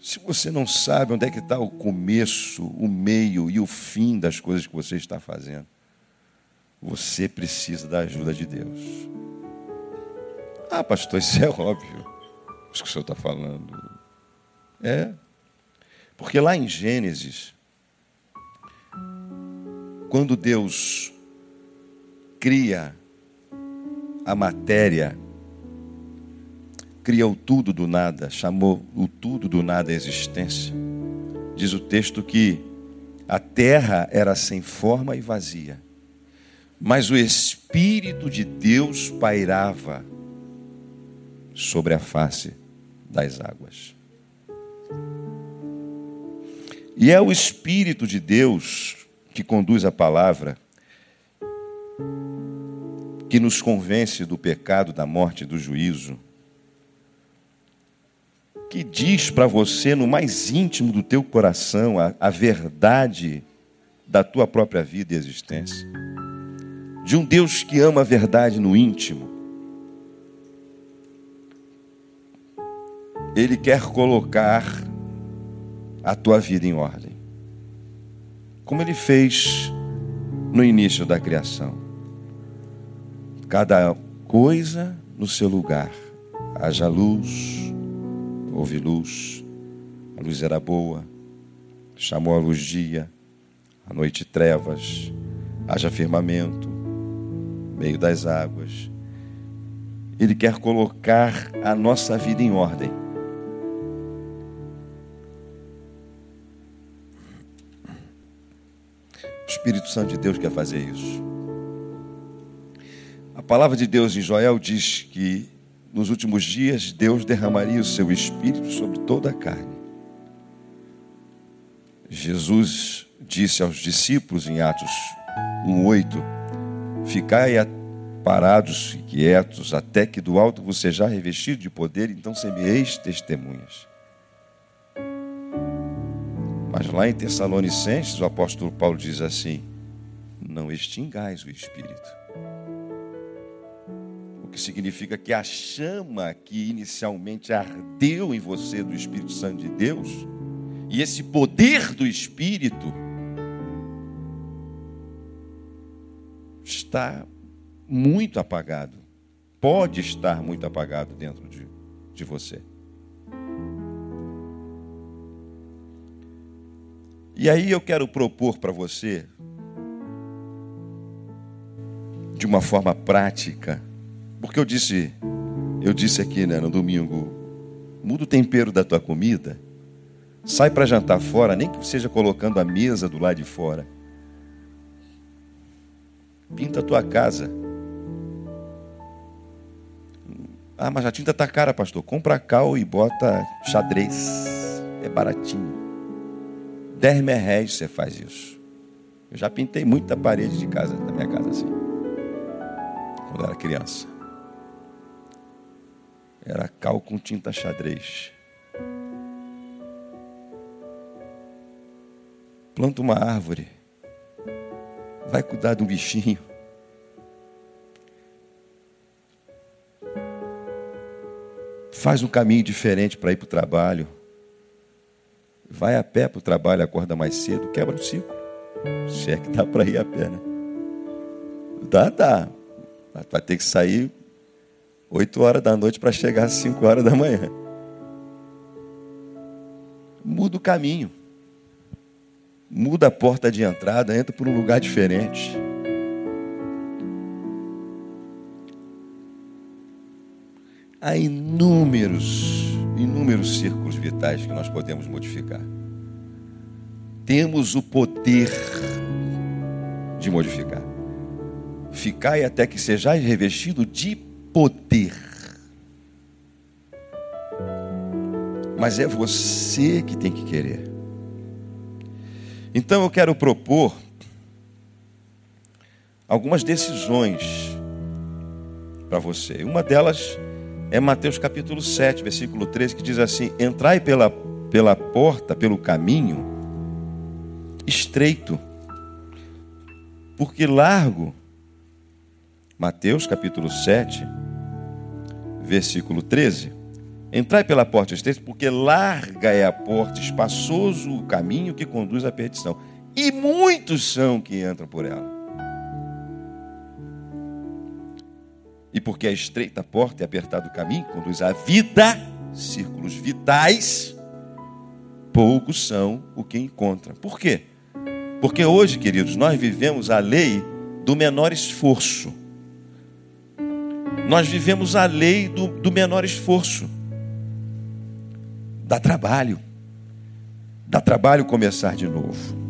Se você não sabe onde é que está o começo, o meio e o fim das coisas que você está fazendo, você precisa da ajuda de Deus. Ah, pastor, isso é óbvio isso que o senhor está falando. É. Porque lá em Gênesis, quando Deus cria a matéria, criou tudo do nada, chamou o tudo do nada à existência. Diz o texto que a terra era sem forma e vazia, mas o Espírito de Deus pairava sobre a face das águas. E é o Espírito de Deus que conduz a palavra que nos convence do pecado, da morte do juízo, que diz para você no mais íntimo do teu coração a, a verdade da tua própria vida e existência. De um Deus que ama a verdade no íntimo. Ele quer colocar a tua vida em ordem. Como ele fez no início da criação. Cada coisa no seu lugar. Haja luz, houve luz, a luz era boa, chamou a luz dia, a noite trevas, haja firmamento, meio das águas. Ele quer colocar a nossa vida em ordem. O Espírito Santo de Deus quer fazer isso. A palavra de Deus em Joel diz que nos últimos dias Deus derramaria o seu espírito sobre toda a carne. Jesus disse aos discípulos em Atos 1:8: Ficai parados e quietos até que do alto você já revestido de poder, então semeeis testemunhas. Mas lá em Tessalonicenses, o apóstolo Paulo diz assim: Não extingais o espírito que significa que a chama que inicialmente ardeu em você do Espírito Santo de Deus, e esse poder do Espírito, está muito apagado, pode estar muito apagado dentro de, de você. E aí eu quero propor para você, de uma forma prática, porque eu disse, eu disse aqui né, no domingo, muda o tempero da tua comida, sai para jantar fora, nem que seja colocando a mesa do lado de fora. Pinta a tua casa. Ah, mas a tinta está cara, pastor. Compra cal e bota xadrez. É baratinho. Dez merréis você faz isso. Eu já pintei muita parede de casa, da minha casa assim. Quando era criança. Era cal com tinta xadrez. Planta uma árvore. Vai cuidar de um bichinho. Faz um caminho diferente para ir para o trabalho. Vai a pé para o trabalho, acorda mais cedo, quebra o ciclo. Se é que dá para ir a pé, né? Dá, dá. Vai ter que sair 8 horas da noite para chegar às 5 horas da manhã. Muda o caminho. Muda a porta de entrada, entra por um lugar diferente. Há inúmeros, inúmeros círculos vitais que nós podemos modificar. Temos o poder de modificar. Ficai até que sejais revestido de poder. Mas é você que tem que querer. Então eu quero propor algumas decisões para você. Uma delas é Mateus capítulo 7, versículo 13, que diz assim: Entrai pela, pela porta, pelo caminho estreito, porque largo. Mateus capítulo 7, versículo 13. Entrai pela porta estreita, porque larga é a porta, espaçoso o caminho que conduz à perdição. E muitos são que entram por ela. E porque a estreita porta e apertado o caminho conduz à vida, círculos vitais, poucos são o que encontram. Por quê? Porque hoje, queridos, nós vivemos a lei do menor esforço. Nós vivemos a lei do, do menor esforço. Dá trabalho. Dá trabalho começar de novo.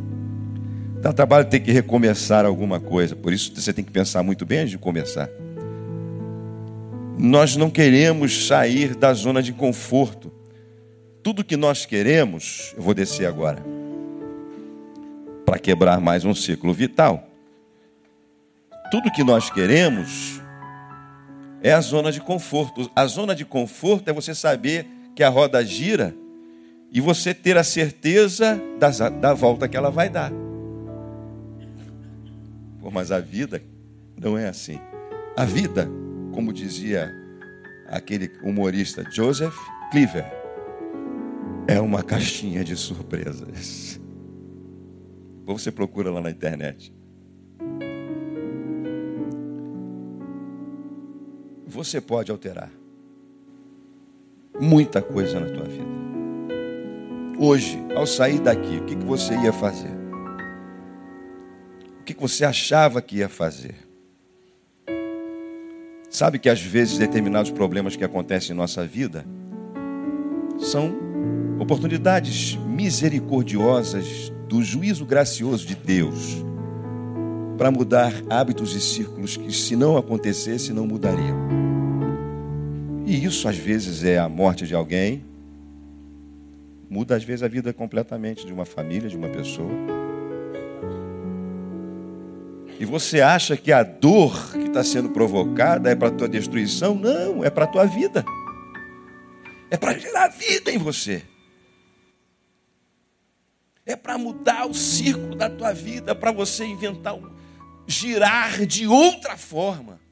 Dá trabalho ter que recomeçar alguma coisa. Por isso você tem que pensar muito bem antes de começar. Nós não queremos sair da zona de conforto. Tudo que nós queremos, eu vou descer agora, para quebrar mais um ciclo vital. Tudo que nós queremos é a zona de conforto. A zona de conforto é você saber que a roda gira e você ter a certeza da, volta que ela vai dar. Pô, mas a vida não é assim. A vida, como dizia aquele humorista Joseph Cleaver, é uma caixinha de surpresas. Você procura lá na internet. Você pode alterar muita coisa na tua vida. Hoje, ao sair daqui, o que você ia fazer? O que você achava que ia fazer? Sabe que às vezes determinados problemas que acontecem em nossa vida são oportunidades misericordiosas do juízo gracioso de Deus para mudar hábitos e círculos que, se não acontecesse, não mudariam. E isso às vezes é a morte de alguém, muda às vezes a vida completamente de uma família, de uma pessoa. E você acha que a dor que está sendo provocada é para a tua destruição? Não, é para a tua vida. É para gerar vida em você. É para mudar o círculo da tua vida, para você inventar, girar de outra forma.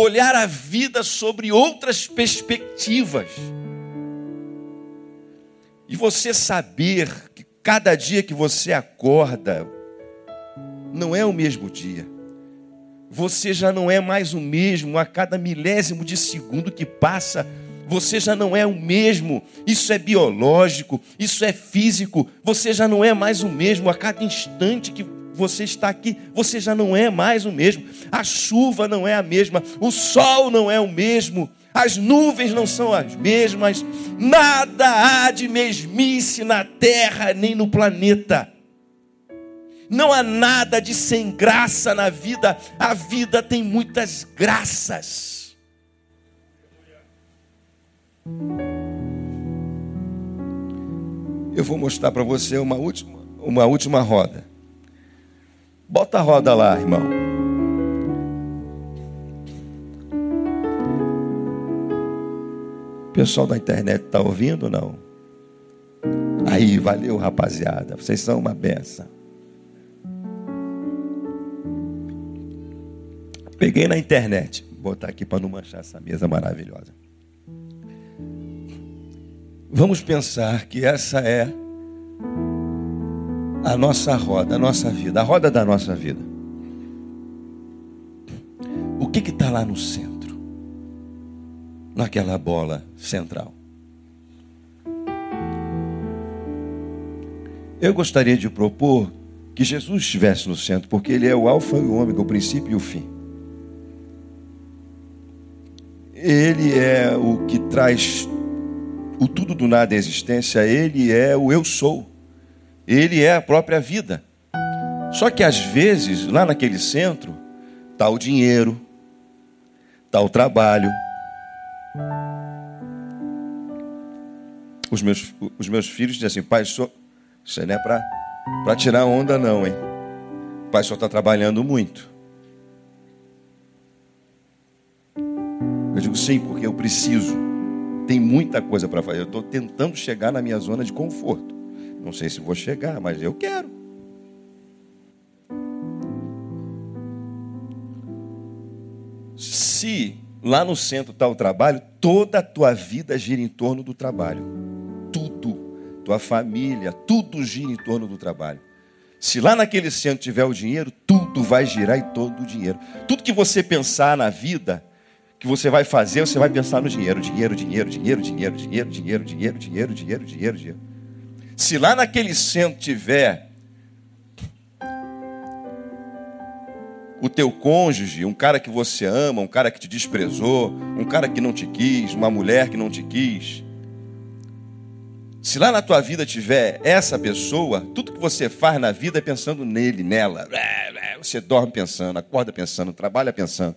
Olhar a vida sobre outras perspectivas. E você saber que cada dia que você acorda, não é o mesmo dia. Você já não é mais o mesmo a cada milésimo de segundo que passa. Você já não é o mesmo. Isso é biológico, isso é físico. Você já não é mais o mesmo a cada instante que você está aqui. Você já não é mais o mesmo. A chuva não é a mesma, o sol não é o mesmo. As nuvens não são as mesmas, nada há de mesmice na terra nem no planeta. Não há nada de sem graça na vida, a vida tem muitas graças. Eu vou mostrar para você uma última, uma última roda. Bota a roda lá, irmão. O pessoal da internet está ouvindo ou não? Aí, valeu, rapaziada. Vocês são uma benção. Peguei na internet, vou botar aqui para não manchar essa mesa maravilhosa. Vamos pensar que essa é a nossa roda, a nossa vida, a roda da nossa vida. O que está lá no centro? Naquela bola central. Eu gostaria de propor que Jesus estivesse no centro, porque Ele é o Alfa e o Ômega, o princípio e o fim. Ele é o que traz o tudo do nada à existência, ele é o eu sou. Ele é a própria vida. Só que às vezes, lá naquele centro, está o dinheiro, está o trabalho. Os meus, os meus filhos dizem assim, pai, isso, não é para tirar onda não, hein? O pai só está trabalhando muito. Eu digo sim, porque eu preciso. Tem muita coisa para fazer. Eu estou tentando chegar na minha zona de conforto. Não sei se vou chegar, mas eu quero. Se lá no centro está o trabalho, toda a tua vida gira em torno do trabalho. Tudo. Tua família, tudo gira em torno do trabalho. Se lá naquele centro tiver o dinheiro, tudo vai girar em torno do dinheiro. Tudo que você pensar na vida que você vai fazer, você vai pensar no dinheiro, dinheiro, dinheiro, dinheiro, dinheiro, dinheiro, dinheiro, dinheiro, dinheiro, dinheiro, dinheiro, dinheiro. Se lá naquele centro tiver o teu cônjuge, um cara que você ama, um cara que te desprezou, um cara que não te quis, uma mulher que não te quis. Se lá na tua vida tiver essa pessoa, tudo que você faz na vida é pensando nele, nela. Você dorme pensando, acorda pensando, trabalha pensando.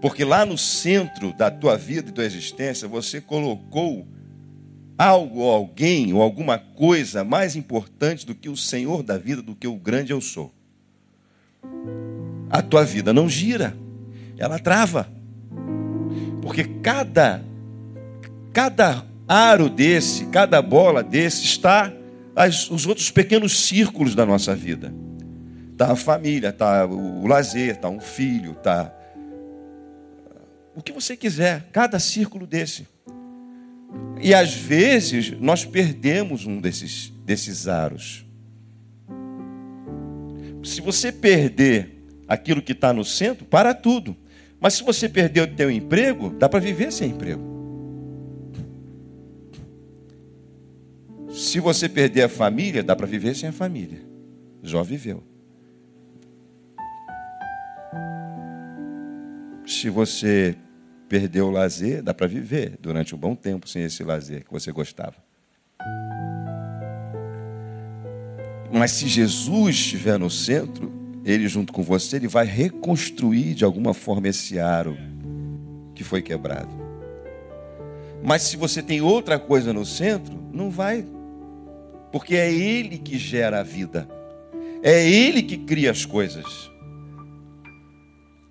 Porque lá no centro da tua vida e tua existência, você colocou algo ou alguém ou alguma coisa mais importante do que o Senhor da vida, do que o grande eu sou. A tua vida não gira. ela trava. Porque cada cada aro desse, cada bola desse está as, os outros pequenos círculos da nossa vida. Está a família, está o, o lazer, está um filho, está o que você quiser, cada círculo desse. E às vezes nós perdemos um desses, desses aros. Se você perder aquilo que está no centro, para tudo. Mas se você perder o teu emprego, dá para viver sem emprego. Se você perder a família, dá para viver sem a família. Já viveu. Se você perdeu o lazer, dá para viver durante um bom tempo sem esse lazer que você gostava. Mas se Jesus estiver no centro, ele junto com você, ele vai reconstruir de alguma forma esse aro que foi quebrado. Mas se você tem outra coisa no centro, não vai. Porque é ele que gera a vida. É ele que cria as coisas.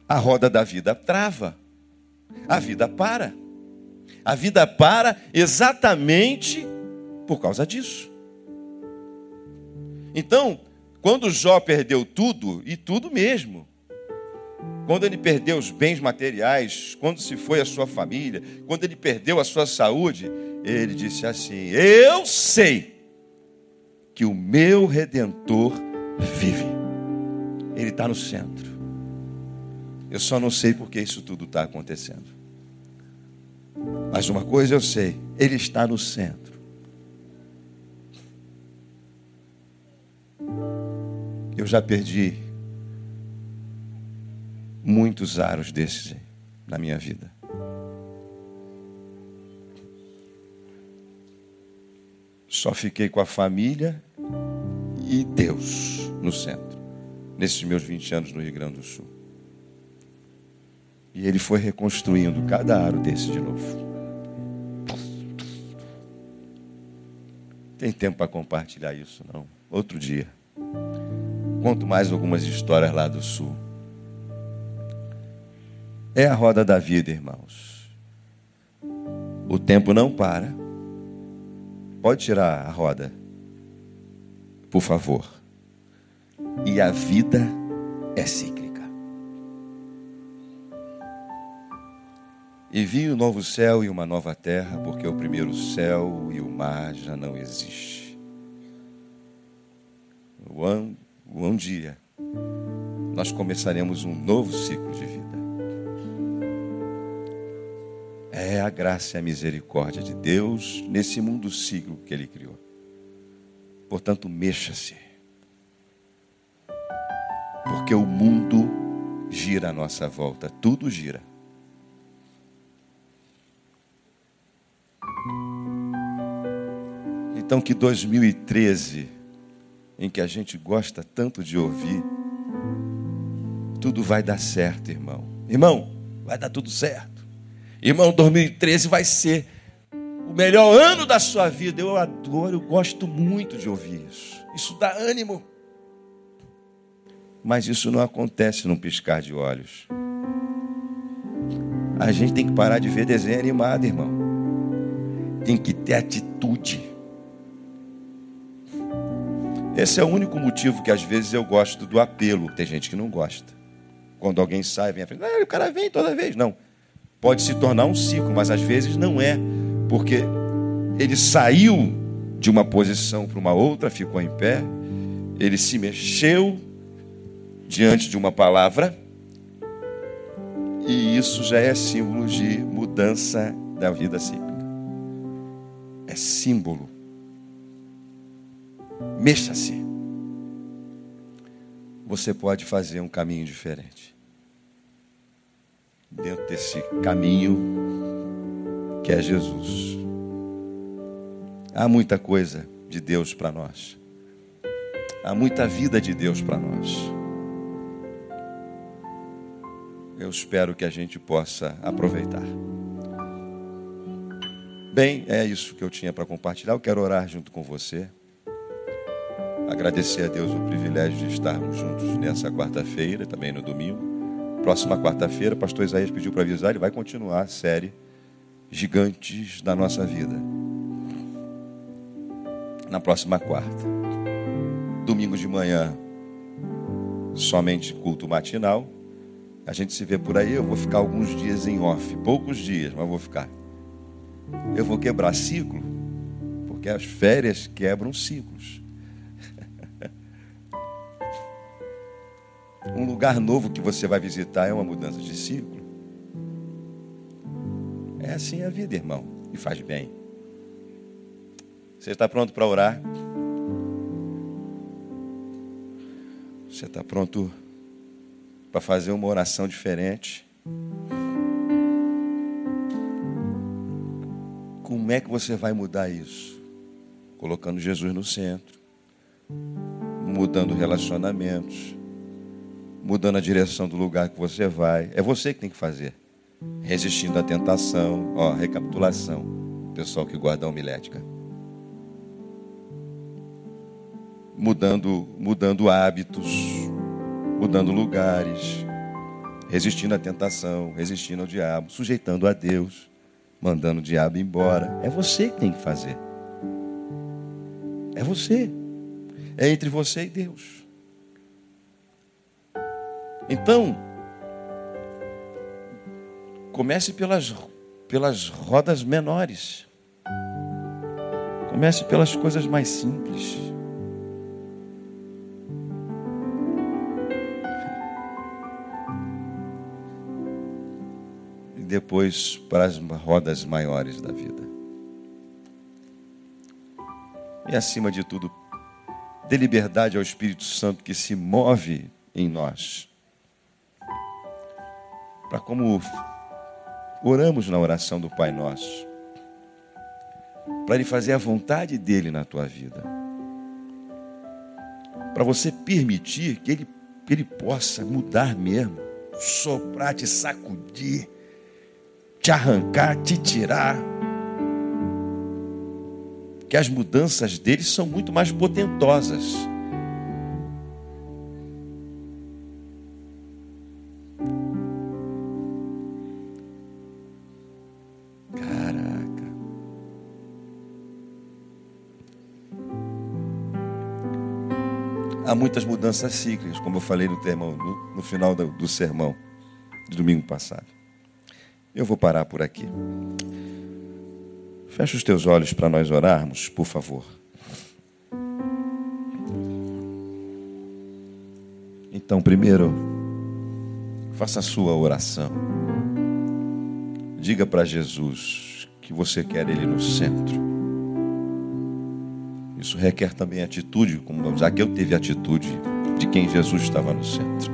A roda da vida trava a vida para. A vida para exatamente por causa disso. Então, quando Jó perdeu tudo, e tudo mesmo, quando ele perdeu os bens materiais, quando se foi a sua família, quando ele perdeu a sua saúde, ele disse assim: Eu sei que o meu redentor vive. Ele está no centro. Eu só não sei porque isso tudo está acontecendo. Mas uma coisa eu sei: Ele está no centro. Eu já perdi muitos aros desses na minha vida. Só fiquei com a família e Deus no centro, nesses meus 20 anos no Rio Grande do Sul. E ele foi reconstruindo cada aro desse de novo. Tem tempo para compartilhar isso, não? Outro dia. Conto mais algumas histórias lá do sul. É a roda da vida, irmãos. O tempo não para. Pode tirar a roda, por favor. E a vida é cíclica. E vi um novo céu e uma nova terra, porque o primeiro céu e o mar já não existe. Um, um dia nós começaremos um novo ciclo de vida. É a graça e a misericórdia de Deus nesse mundo ciclo que Ele criou. Portanto, mexa-se. Porque o mundo gira à nossa volta, tudo gira. Então, que 2013, em que a gente gosta tanto de ouvir, tudo vai dar certo, irmão. Irmão, vai dar tudo certo. Irmão, 2013 vai ser o melhor ano da sua vida. Eu adoro, eu gosto muito de ouvir isso. Isso dá ânimo. Mas isso não acontece num piscar de olhos. A gente tem que parar de ver desenho animado, irmão. Tem que ter atitude. Esse é o único motivo que às vezes eu gosto do apelo. Tem gente que não gosta. Quando alguém sai, vem à frente, ah, o cara vem toda vez. Não. Pode se tornar um ciclo, mas às vezes não é. Porque ele saiu de uma posição para uma outra, ficou em pé, ele se mexeu diante de uma palavra, e isso já é símbolo de mudança da vida cíclica. É símbolo Mexa-se. Você pode fazer um caminho diferente. Dentro desse caminho que é Jesus. Há muita coisa de Deus para nós. Há muita vida de Deus para nós. Eu espero que a gente possa aproveitar. Bem, é isso que eu tinha para compartilhar. Eu quero orar junto com você. Agradecer a Deus o privilégio de estarmos juntos nessa quarta-feira, também no domingo, próxima quarta-feira, o pastor Isaías pediu para avisar, ele vai continuar a série Gigantes da Nossa Vida. Na próxima quarta. Domingo de manhã, somente culto matinal. A gente se vê por aí, eu vou ficar alguns dias em off, poucos dias, mas vou ficar. Eu vou quebrar ciclo, porque as férias quebram ciclos. Um lugar novo que você vai visitar é uma mudança de ciclo. É assim a vida, irmão, e faz bem. Você está pronto para orar? Você está pronto para fazer uma oração diferente? Como é que você vai mudar isso? Colocando Jesus no centro, mudando relacionamentos, mudando a direção do lugar que você vai. É você que tem que fazer. Resistindo à tentação. Ó, recapitulação. Pessoal que guarda a homilética. Mudando, mudando hábitos, mudando lugares, resistindo à tentação, resistindo ao diabo, sujeitando a Deus, mandando o diabo embora. É você que tem que fazer. É você. É entre você e Deus. Então, comece pelas, pelas rodas menores. Comece pelas coisas mais simples. E depois para as rodas maiores da vida. E acima de tudo, dê liberdade ao Espírito Santo que se move em nós para como oramos na oração do Pai Nosso, para Ele fazer a vontade dele na tua vida, para você permitir que Ele, que ele possa mudar mesmo, soprar, te sacudir, te arrancar, te tirar. Que as mudanças dele são muito mais potentosas há muitas mudanças cíclicas, como eu falei no, termo, no, no final do, do sermão de domingo passado. Eu vou parar por aqui. Fecha os teus olhos para nós orarmos, por favor. Então, primeiro, faça a sua oração. Diga para Jesus que você quer Ele no centro. Isso requer também atitude, como Zaqueu teve atitude de quem Jesus estava no centro.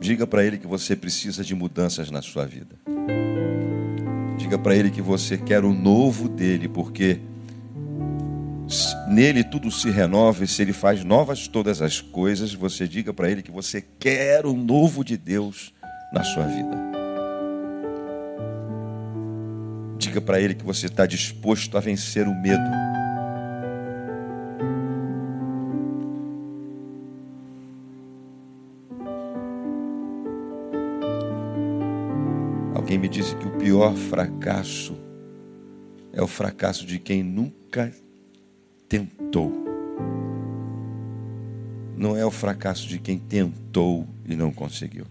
Diga para ele que você precisa de mudanças na sua vida. Diga para ele que você quer o novo dele, porque nele tudo se renova e se ele faz novas todas as coisas, você diga para ele que você quer o novo de Deus na sua vida. Diga para ele que você está disposto a vencer o medo. Alguém me disse que o pior fracasso é o fracasso de quem nunca tentou. Não é o fracasso de quem tentou e não conseguiu.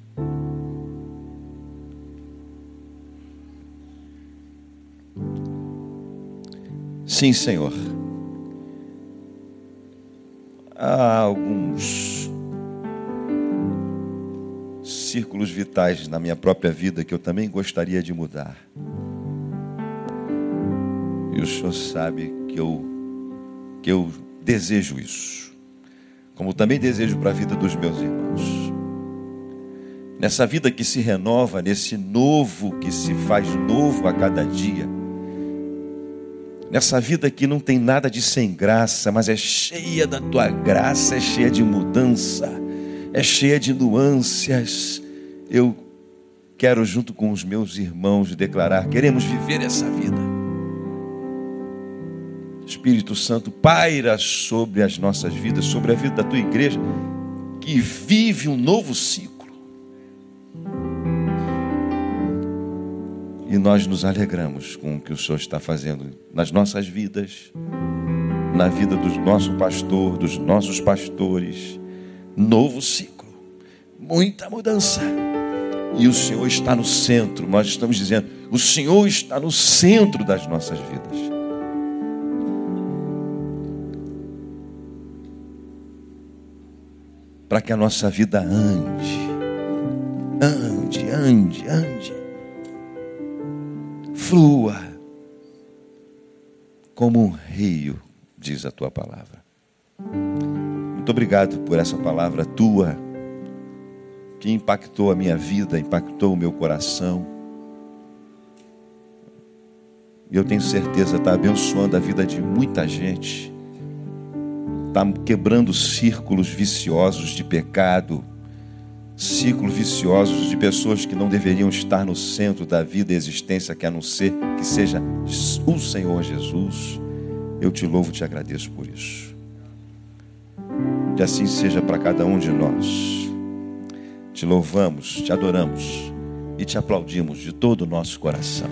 Sim, Senhor. Há alguns círculos vitais na minha própria vida que eu também gostaria de mudar. E o Senhor sabe que eu que eu desejo isso, como também desejo para a vida dos meus irmãos. Nessa vida que se renova, nesse novo que se faz novo a cada dia, nessa vida que não tem nada de sem graça, mas é cheia da tua graça, é cheia de mudança, é cheia de nuances. Eu quero, junto com os meus irmãos, declarar: queremos viver essa vida. Espírito Santo, paira sobre as nossas vidas, sobre a vida da tua igreja, que vive um novo ciclo. E nós nos alegramos com o que o Senhor está fazendo nas nossas vidas, na vida do nosso pastor, dos nossos pastores. Novo ciclo, muita mudança. E o Senhor está no centro. Nós estamos dizendo, o Senhor está no centro das nossas vidas. Para que a nossa vida ande, ande, ande, ande flua como um rio, diz a tua palavra. Muito obrigado por essa palavra tua, que impactou a minha vida, impactou o meu coração. E eu tenho certeza está abençoando a vida de muita gente, está quebrando círculos viciosos de pecado ciclos viciosos de pessoas que não deveriam estar no centro da vida e existência, que a não ser que seja o Senhor Jesus. Eu te louvo e te agradeço por isso. Que assim seja para cada um de nós. Te louvamos, te adoramos e te aplaudimos de todo o nosso coração.